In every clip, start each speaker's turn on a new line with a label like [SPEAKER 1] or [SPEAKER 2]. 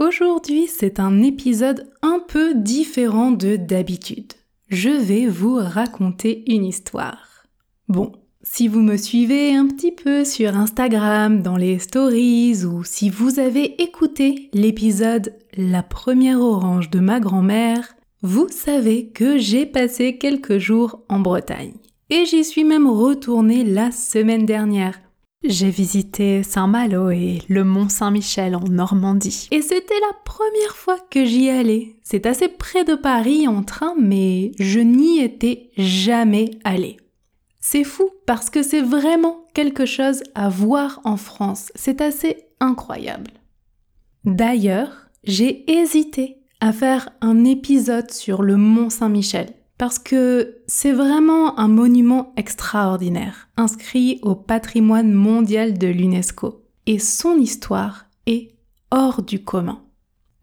[SPEAKER 1] Aujourd'hui, c'est un épisode un peu différent de d'habitude. Je vais vous raconter une histoire. Bon, si vous me suivez un petit peu sur Instagram, dans les stories, ou si vous avez écouté l'épisode La première orange de ma grand-mère, vous savez que j'ai passé quelques jours en Bretagne. Et j'y suis même retournée la semaine dernière j'ai visité Saint-Malo et le Mont Saint-Michel en Normandie. Et c'était la première fois que j'y allais. C'est assez près de Paris en train, mais je n'y étais jamais allée. C'est fou parce que c'est vraiment quelque chose à voir en France. C'est assez incroyable. D'ailleurs, j'ai hésité à faire un épisode sur le Mont Saint-Michel parce que c'est vraiment un monument extraordinaire, inscrit au patrimoine mondial de l'UNESCO. Et son histoire est hors du commun.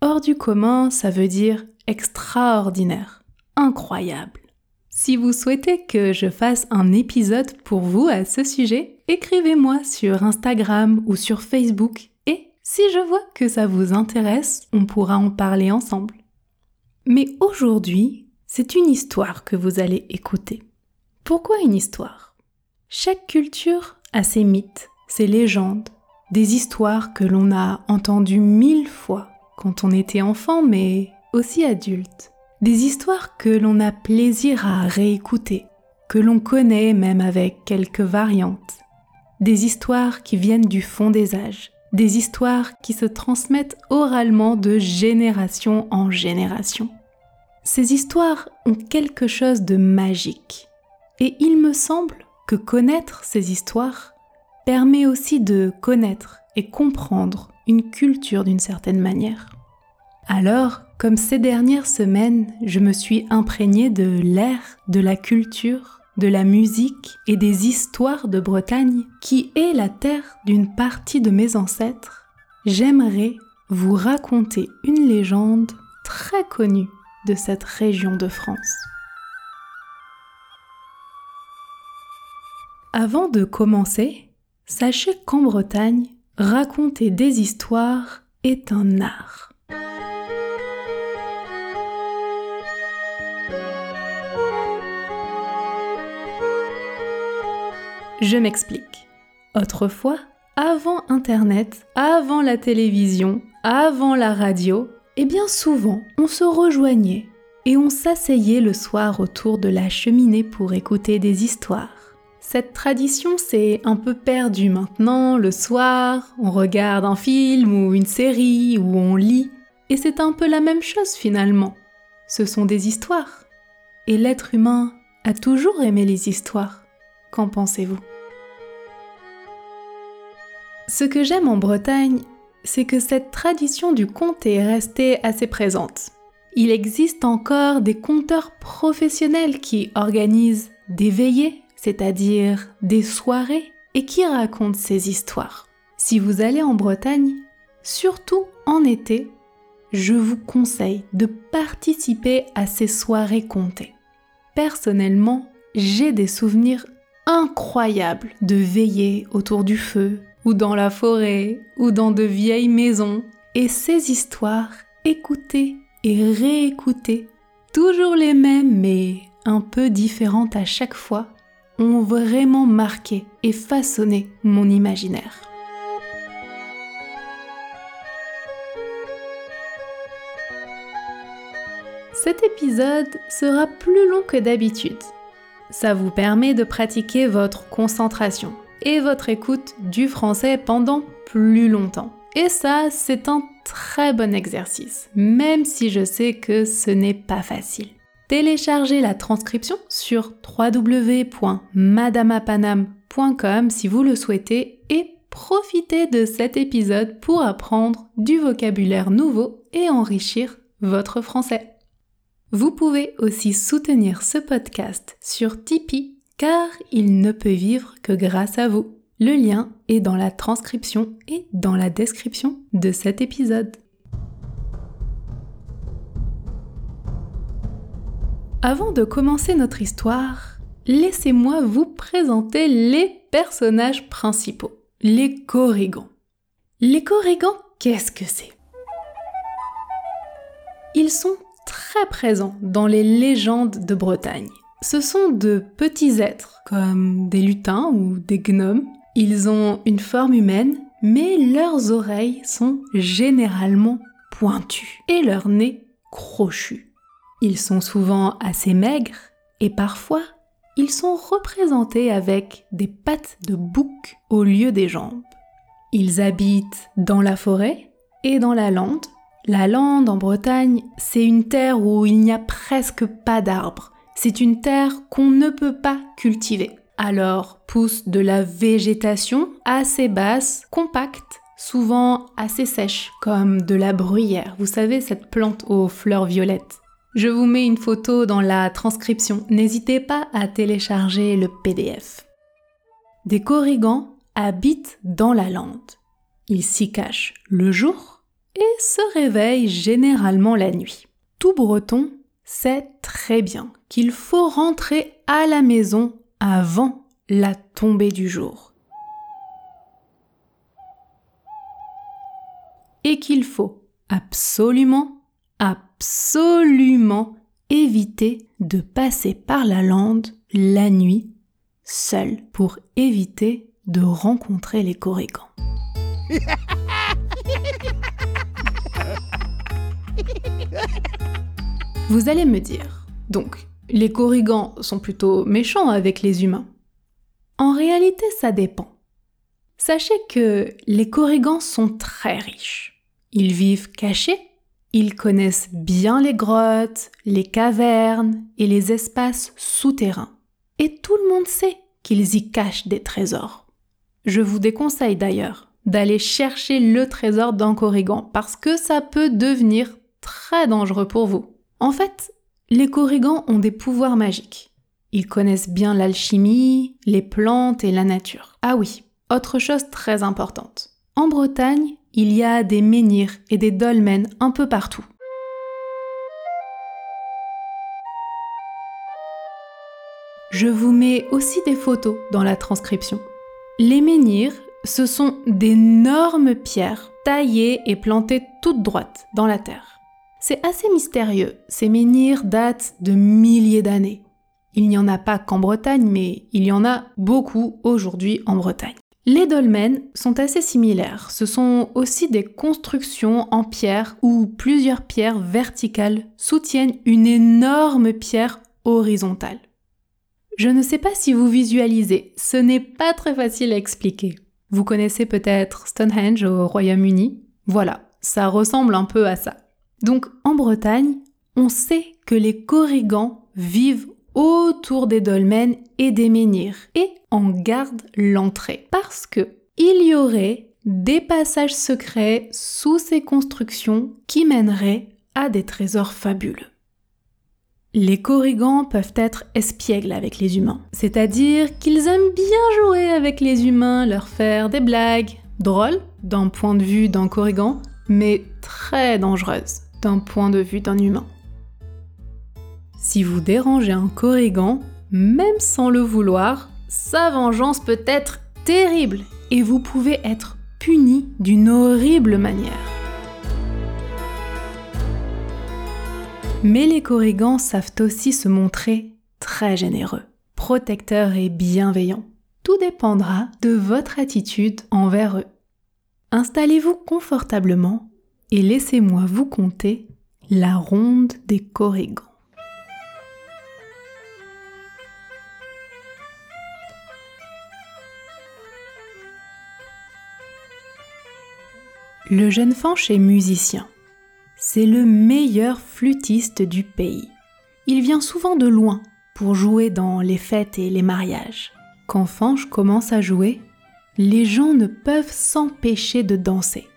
[SPEAKER 1] Hors du commun, ça veut dire extraordinaire, incroyable. Si vous souhaitez que je fasse un épisode pour vous à ce sujet, écrivez-moi sur Instagram ou sur Facebook et si je vois que ça vous intéresse, on pourra en parler ensemble. Mais aujourd'hui, c'est une histoire que vous allez écouter. Pourquoi une histoire? Chaque culture a ses mythes, ses légendes, des histoires que l'on a entendues mille fois quand on était enfant mais aussi adulte. Des histoires que l'on a plaisir à réécouter, que l'on connaît même avec quelques variantes. Des histoires qui viennent du fond des âges, des histoires qui se transmettent oralement de génération en génération. Ces histoires ont quelque chose de magique. Et il me semble que connaître ces histoires permet aussi de connaître et comprendre une culture d'une certaine manière. Alors, comme ces dernières semaines, je me suis imprégnée de l'air, de la culture, de la musique et des histoires de Bretagne, qui est la terre d'une partie de mes ancêtres, j'aimerais vous raconter une légende très connue de cette région de France. Avant de commencer, sachez qu'en Bretagne, raconter des histoires est un art. Je m'explique. Autrefois, avant Internet, avant la télévision, avant la radio, et bien souvent, on se rejoignait et on s'asseyait le soir autour de la cheminée pour écouter des histoires. Cette tradition s'est un peu perdue maintenant, le soir, on regarde un film ou une série ou on lit, et c'est un peu la même chose finalement. Ce sont des histoires. Et l'être humain a toujours aimé les histoires. Qu'en pensez-vous? Ce que j'aime en Bretagne, c'est que cette tradition du conte est restée assez présente. Il existe encore des conteurs professionnels qui organisent des veillées, c'est-à-dire des soirées, et qui racontent ces histoires. Si vous allez en Bretagne, surtout en été, je vous conseille de participer à ces soirées contées. Personnellement, j'ai des souvenirs incroyables de veiller autour du feu, ou dans la forêt, ou dans de vieilles maisons, et ces histoires, écoutées et réécoutées, toujours les mêmes mais un peu différentes à chaque fois, ont vraiment marqué et façonné mon imaginaire. Cet épisode sera plus long que d'habitude. Ça vous permet de pratiquer votre concentration et votre écoute du français pendant plus longtemps. Et ça, c'est un très bon exercice, même si je sais que ce n'est pas facile. Téléchargez la transcription sur www.madamapanam.com si vous le souhaitez et profitez de cet épisode pour apprendre du vocabulaire nouveau et enrichir votre français. Vous pouvez aussi soutenir ce podcast sur Tipeee car il ne peut vivre que grâce à vous. Le lien est dans la transcription et dans la description de cet épisode. Avant de commencer notre histoire, laissez-moi vous présenter les personnages principaux, les Corrigans. Les Corrigans, qu'est-ce que c'est? Ils sont très présents dans les légendes de Bretagne. Ce sont de petits êtres, comme des lutins ou des gnomes. Ils ont une forme humaine, mais leurs oreilles sont généralement pointues et leur nez crochu. Ils sont souvent assez maigres et parfois ils sont représentés avec des pattes de bouc au lieu des jambes. Ils habitent dans la forêt et dans la lande. La lande en Bretagne, c'est une terre où il n'y a presque pas d'arbres. C'est une terre qu'on ne peut pas cultiver. Alors pousse de la végétation assez basse, compacte, souvent assez sèche, comme de la bruyère. Vous savez, cette plante aux fleurs violettes. Je vous mets une photo dans la transcription. N'hésitez pas à télécharger le PDF. Des corrigans habitent dans la lande. Ils s'y cachent le jour et se réveillent généralement la nuit. Tout breton sait très bien qu'il faut rentrer à la maison avant la tombée du jour. Et qu'il faut absolument, absolument éviter de passer par la lande la nuit seul pour éviter de rencontrer les corrigans. Vous allez me dire, donc, les corrigans sont plutôt méchants avec les humains. En réalité, ça dépend. Sachez que les corrigans sont très riches. Ils vivent cachés, ils connaissent bien les grottes, les cavernes et les espaces souterrains. Et tout le monde sait qu'ils y cachent des trésors. Je vous déconseille d'ailleurs d'aller chercher le trésor d'un corrigan parce que ça peut devenir très dangereux pour vous. En fait, les corrigans ont des pouvoirs magiques. Ils connaissent bien l'alchimie, les plantes et la nature. Ah oui, autre chose très importante. En Bretagne, il y a des menhirs et des dolmens un peu partout. Je vous mets aussi des photos dans la transcription. Les menhirs, ce sont d'énormes pierres taillées et plantées toutes droites dans la terre. C'est assez mystérieux, ces menhirs datent de milliers d'années. Il n'y en a pas qu'en Bretagne, mais il y en a beaucoup aujourd'hui en Bretagne. Les dolmens sont assez similaires. Ce sont aussi des constructions en pierre où plusieurs pierres verticales soutiennent une énorme pierre horizontale. Je ne sais pas si vous visualisez, ce n'est pas très facile à expliquer. Vous connaissez peut-être Stonehenge au Royaume-Uni? Voilà, ça ressemble un peu à ça. Donc en Bretagne, on sait que les corrigans vivent autour des dolmens et des menhirs et en gardent l'entrée. Parce que il y aurait des passages secrets sous ces constructions qui mèneraient à des trésors fabuleux. Les corrigans peuvent être espiègles avec les humains, c'est-à-dire qu'ils aiment bien jouer avec les humains, leur faire des blagues, drôles d'un point de vue d'un corrigan, mais très dangereuses d'un point de vue d'un humain. Si vous dérangez un corrigan, même sans le vouloir, sa vengeance peut être terrible et vous pouvez être puni d'une horrible manière. Mais les corrigans savent aussi se montrer très généreux, protecteurs et bienveillants. Tout dépendra de votre attitude envers eux. Installez-vous confortablement et laissez-moi vous conter la ronde des corrigans. Le jeune Fanch est musicien. C'est le meilleur flûtiste du pays. Il vient souvent de loin pour jouer dans les fêtes et les mariages. Quand Fanche commence à jouer, les gens ne peuvent s'empêcher de danser.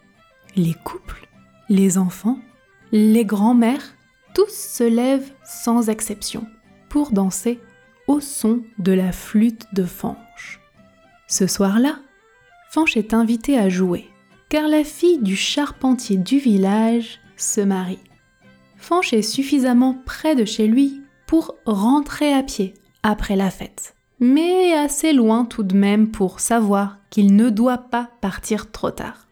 [SPEAKER 1] Les couples, les enfants, les grands-mères, tous se lèvent sans exception pour danser au son de la flûte de Fanche. Ce soir-là, Fanche est invitée à jouer, car la fille du charpentier du village se marie. Fanche est suffisamment près de chez lui pour rentrer à pied après la fête, mais assez loin tout de même pour savoir qu'il ne doit pas partir trop tard.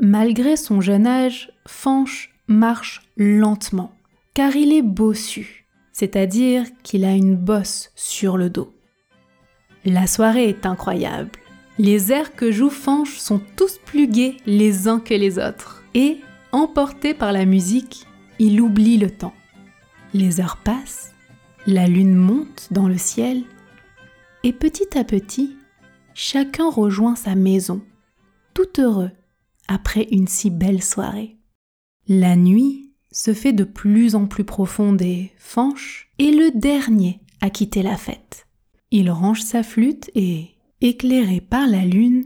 [SPEAKER 1] Malgré son jeune âge, Fanche marche lentement, car il est bossu, c'est-à-dire qu'il a une bosse sur le dos. La soirée est incroyable. Les airs que joue Fanche sont tous plus gais les uns que les autres, et, emporté par la musique, il oublie le temps. Les heures passent, la lune monte dans le ciel, et petit à petit, chacun rejoint sa maison, tout heureux après une si belle soirée. La nuit se fait de plus en plus profonde et Fanche est le dernier à quitter la fête. Il range sa flûte et, éclairé par la lune,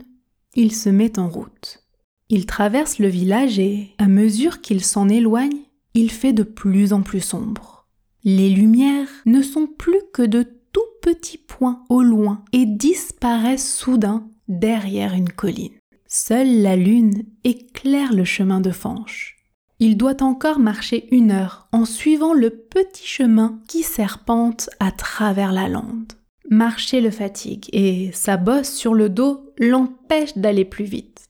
[SPEAKER 1] il se met en route. Il traverse le village et, à mesure qu'il s'en éloigne, il fait de plus en plus sombre. Les lumières ne sont plus que de tout petits points au loin et disparaissent soudain derrière une colline. Seule la lune éclaire le chemin de Fanche. Il doit encore marcher une heure en suivant le petit chemin qui serpente à travers la lande. Marcher le fatigue et sa bosse sur le dos l'empêche d'aller plus vite.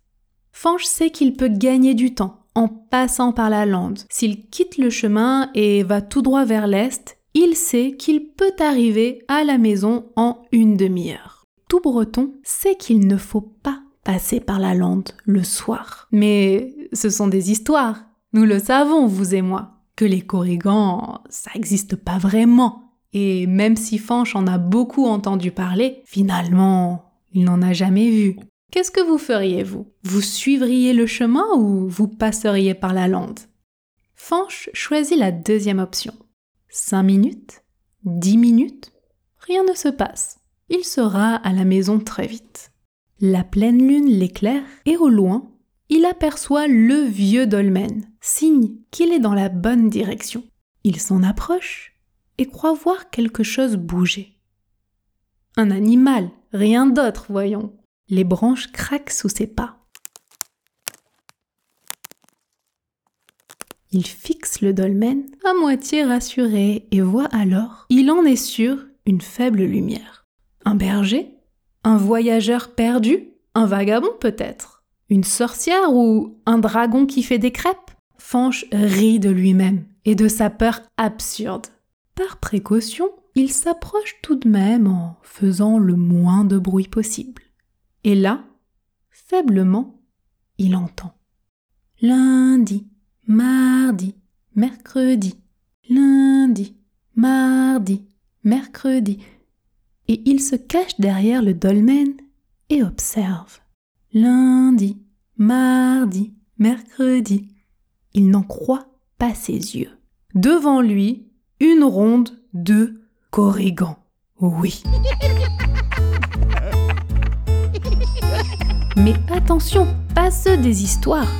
[SPEAKER 1] Fanche sait qu'il peut gagner du temps en passant par la lande. S'il quitte le chemin et va tout droit vers l'est, il sait qu'il peut arriver à la maison en une demi-heure. Tout breton sait qu'il ne faut pas passer par la lande le soir. Mais ce sont des histoires. Nous le savons, vous et moi, que les corrigans, ça n'existe pas vraiment. Et même si Fanche en a beaucoup entendu parler, finalement, il n'en a jamais vu. Qu'est-ce que vous feriez, vous? Vous suivriez le chemin ou vous passeriez par la lande? Fanche choisit la deuxième option. Cinq minutes? Dix minutes? Rien ne se passe. Il sera à la maison très vite. La pleine lune l'éclaire et au loin, il aperçoit le vieux dolmen, signe qu'il est dans la bonne direction. Il s'en approche et croit voir quelque chose bouger. Un animal, rien d'autre, voyons. Les branches craquent sous ses pas. Il fixe le dolmen à moitié rassuré et voit alors, il en est sûr, une faible lumière. Un berger? Un voyageur perdu? Un vagabond peut-être? Une sorcière ou un dragon qui fait des crêpes? Fanche rit de lui-même et de sa peur absurde. Par précaution, il s'approche tout de même en faisant le moins de bruit possible. Et là, faiblement, il entend. Lundi, mardi, mercredi, lundi, mardi, mercredi et il se cache derrière le dolmen et observe. Lundi, mardi, mercredi. Il n'en croit pas ses yeux. Devant lui, une ronde de corrigans. Oui. Mais attention, pas ceux des histoires.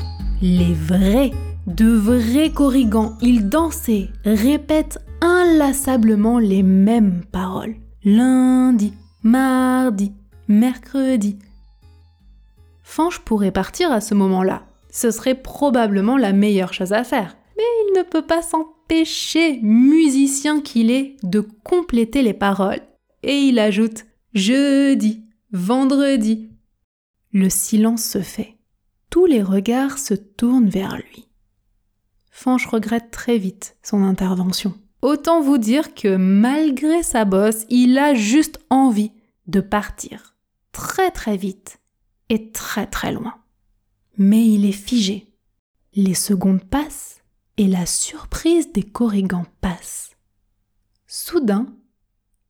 [SPEAKER 1] Les vrais, de vrais corrigans. Ils dansaient, répètent inlassablement les mêmes paroles lundi, mardi, mercredi. Fanche pourrait partir à ce moment-là. Ce serait probablement la meilleure chose à faire. Mais il ne peut pas s'empêcher, musicien qu'il est, de compléter les paroles. Et il ajoute jeudi, vendredi. Le silence se fait. Tous les regards se tournent vers lui. Fanche regrette très vite son intervention. Autant vous dire que malgré sa bosse, il a juste envie de partir très très vite et très très loin. Mais il est figé. Les secondes passent et la surprise des corrigans passe. Soudain,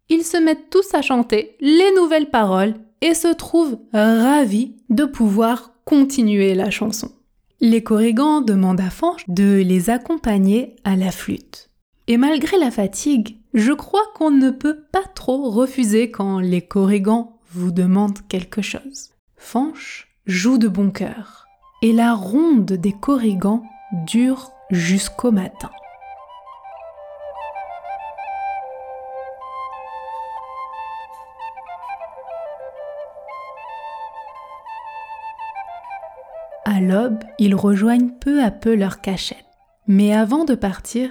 [SPEAKER 1] ils se mettent tous à chanter les nouvelles paroles et se trouvent ravis de pouvoir continuer la chanson. Les corrigans demandent à Fanche de les accompagner à la flûte. Et malgré la fatigue, je crois qu'on ne peut pas trop refuser quand les corrigans vous demandent quelque chose. Fanche joue de bon cœur, et la ronde des corrigans dure jusqu'au matin. À l'aube, ils rejoignent peu à peu leur cachette. Mais avant de partir,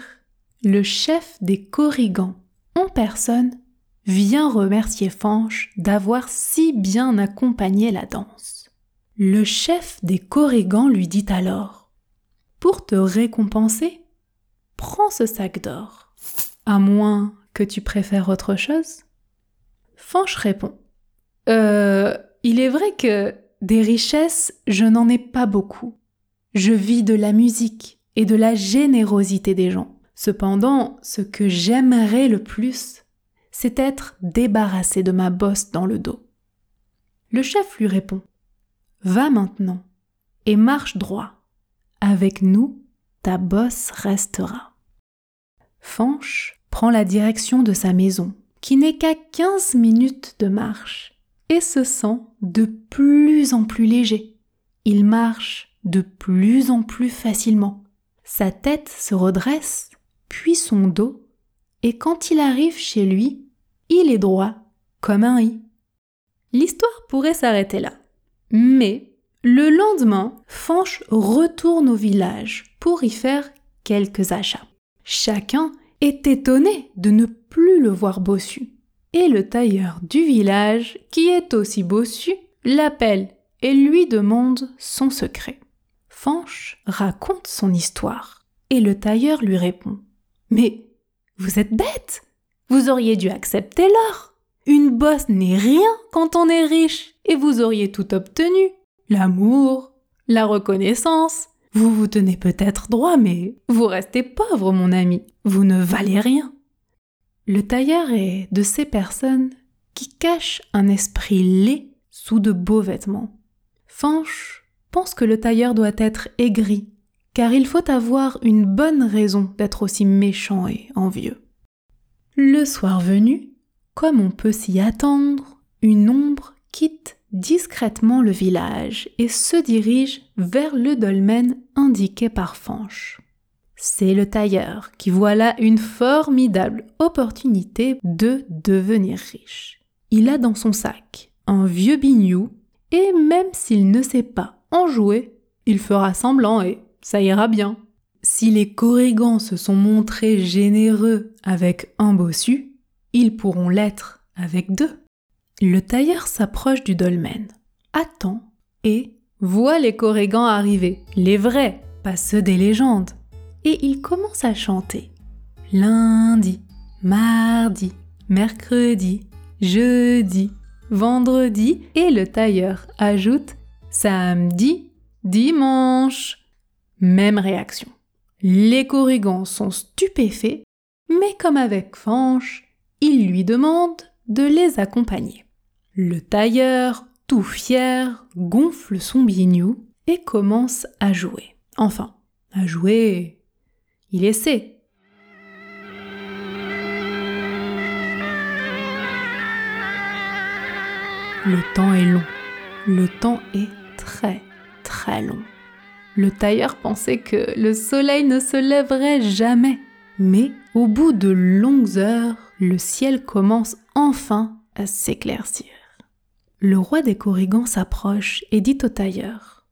[SPEAKER 1] le chef des Corrigans, en personne, vient remercier Fanche d'avoir si bien accompagné la danse. Le chef des Corrigans lui dit alors Pour te récompenser, prends ce sac d'or. À moins que tu préfères autre chose Fanche répond Euh, il est vrai que des richesses, je n'en ai pas beaucoup. Je vis de la musique et de la générosité des gens. Cependant, ce que j'aimerais le plus, c'est être débarrassé de ma bosse dans le dos. Le chef lui répond Va maintenant et marche droit. Avec nous, ta bosse restera. Fanche prend la direction de sa maison, qui n'est qu'à quinze minutes de marche et se sent de plus en plus léger. Il marche de plus en plus facilement. Sa tête se redresse, puis son dos, et quand il arrive chez lui, il est droit comme un i. L'histoire pourrait s'arrêter là. Mais le lendemain, Fanche retourne au village pour y faire quelques achats. Chacun est étonné de ne plus le voir bossu et le tailleur du village, qui est aussi bossu, l'appelle et lui demande son secret. Fanche raconte son histoire et le tailleur lui répond Mais vous êtes bête Vous auriez dû accepter l'or Une bosse n'est rien quand on est riche et vous auriez tout obtenu l'amour, la reconnaissance. Vous vous tenez peut-être droit, mais vous restez pauvre, mon ami. Vous ne valez rien. Le tailleur est de ces personnes qui cachent un esprit laid sous de beaux vêtements. Fanche pense que le tailleur doit être aigri, car il faut avoir une bonne raison d'être aussi méchant et envieux. Le soir venu, comme on peut s'y attendre, une ombre quitte discrètement le village et se dirige vers le dolmen indiqué par Fanche c'est le tailleur qui voit là une formidable opportunité de devenir riche. Il a dans son sac un vieux bignou et même s'il ne sait pas en jouer, il fera semblant et ça ira bien. Si les corrigans se sont montrés généreux avec un bossu, ils pourront l'être avec deux. Le tailleur s'approche du dolmen, attend et voit les corrigans arriver, les vrais, pas ceux des légendes et il commence à chanter. Lundi, mardi, mercredi, jeudi, vendredi et le tailleur ajoute samedi, dimanche. Même réaction. Les corrigans sont stupéfaits, mais comme avec Fanche, il lui demande de les accompagner. Le tailleur, tout fier, gonfle son bignou et commence à jouer. Enfin, à jouer il essaie. Le temps est long. Le temps est très très long. Le tailleur pensait que le soleil ne se lèverait jamais. Mais au bout de longues heures, le ciel commence enfin à s'éclaircir. Le roi des Corrigans s'approche et dit au tailleur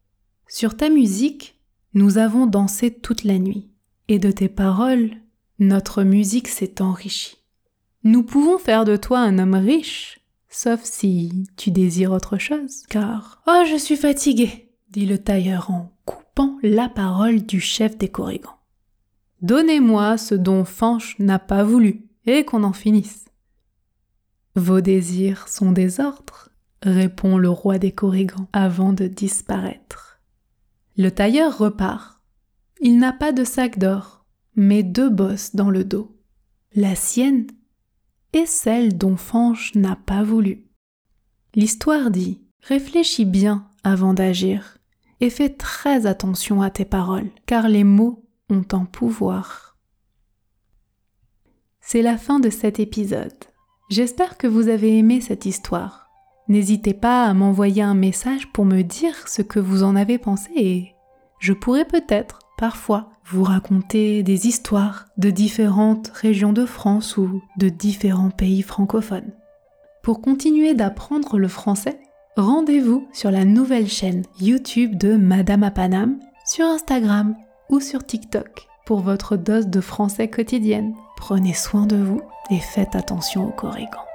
[SPEAKER 1] Sur ta musique, nous avons dansé toute la nuit et de tes paroles, notre musique s'est enrichie. Nous pouvons faire de toi un homme riche, sauf si tu désires autre chose, car... Oh, je suis fatigué, dit le tailleur en la parole du chef des Corrigans. Donnez-moi ce dont Fanche n'a pas voulu, et qu'on en finisse. Vos désirs sont des ordres, répond le roi des Corrigans avant de disparaître. Le tailleur repart il n'a pas de sac d'or, mais deux bosses dans le dos. La sienne et celle dont Fanche n'a pas voulu. L'histoire dit Réfléchis bien avant d'agir et fais très attention à tes paroles, car les mots ont un pouvoir. C'est la fin de cet épisode. J'espère que vous avez aimé cette histoire. N'hésitez pas à m'envoyer un message pour me dire ce que vous en avez pensé et je pourrais peut-être parfois vous raconter des histoires de différentes régions de France ou de différents pays francophones. Pour continuer d'apprendre le français, rendez-vous sur la nouvelle chaîne YouTube de Madame à sur Instagram ou sur TikTok pour votre dose de français quotidienne. Prenez soin de vous et faites attention aux corrigans.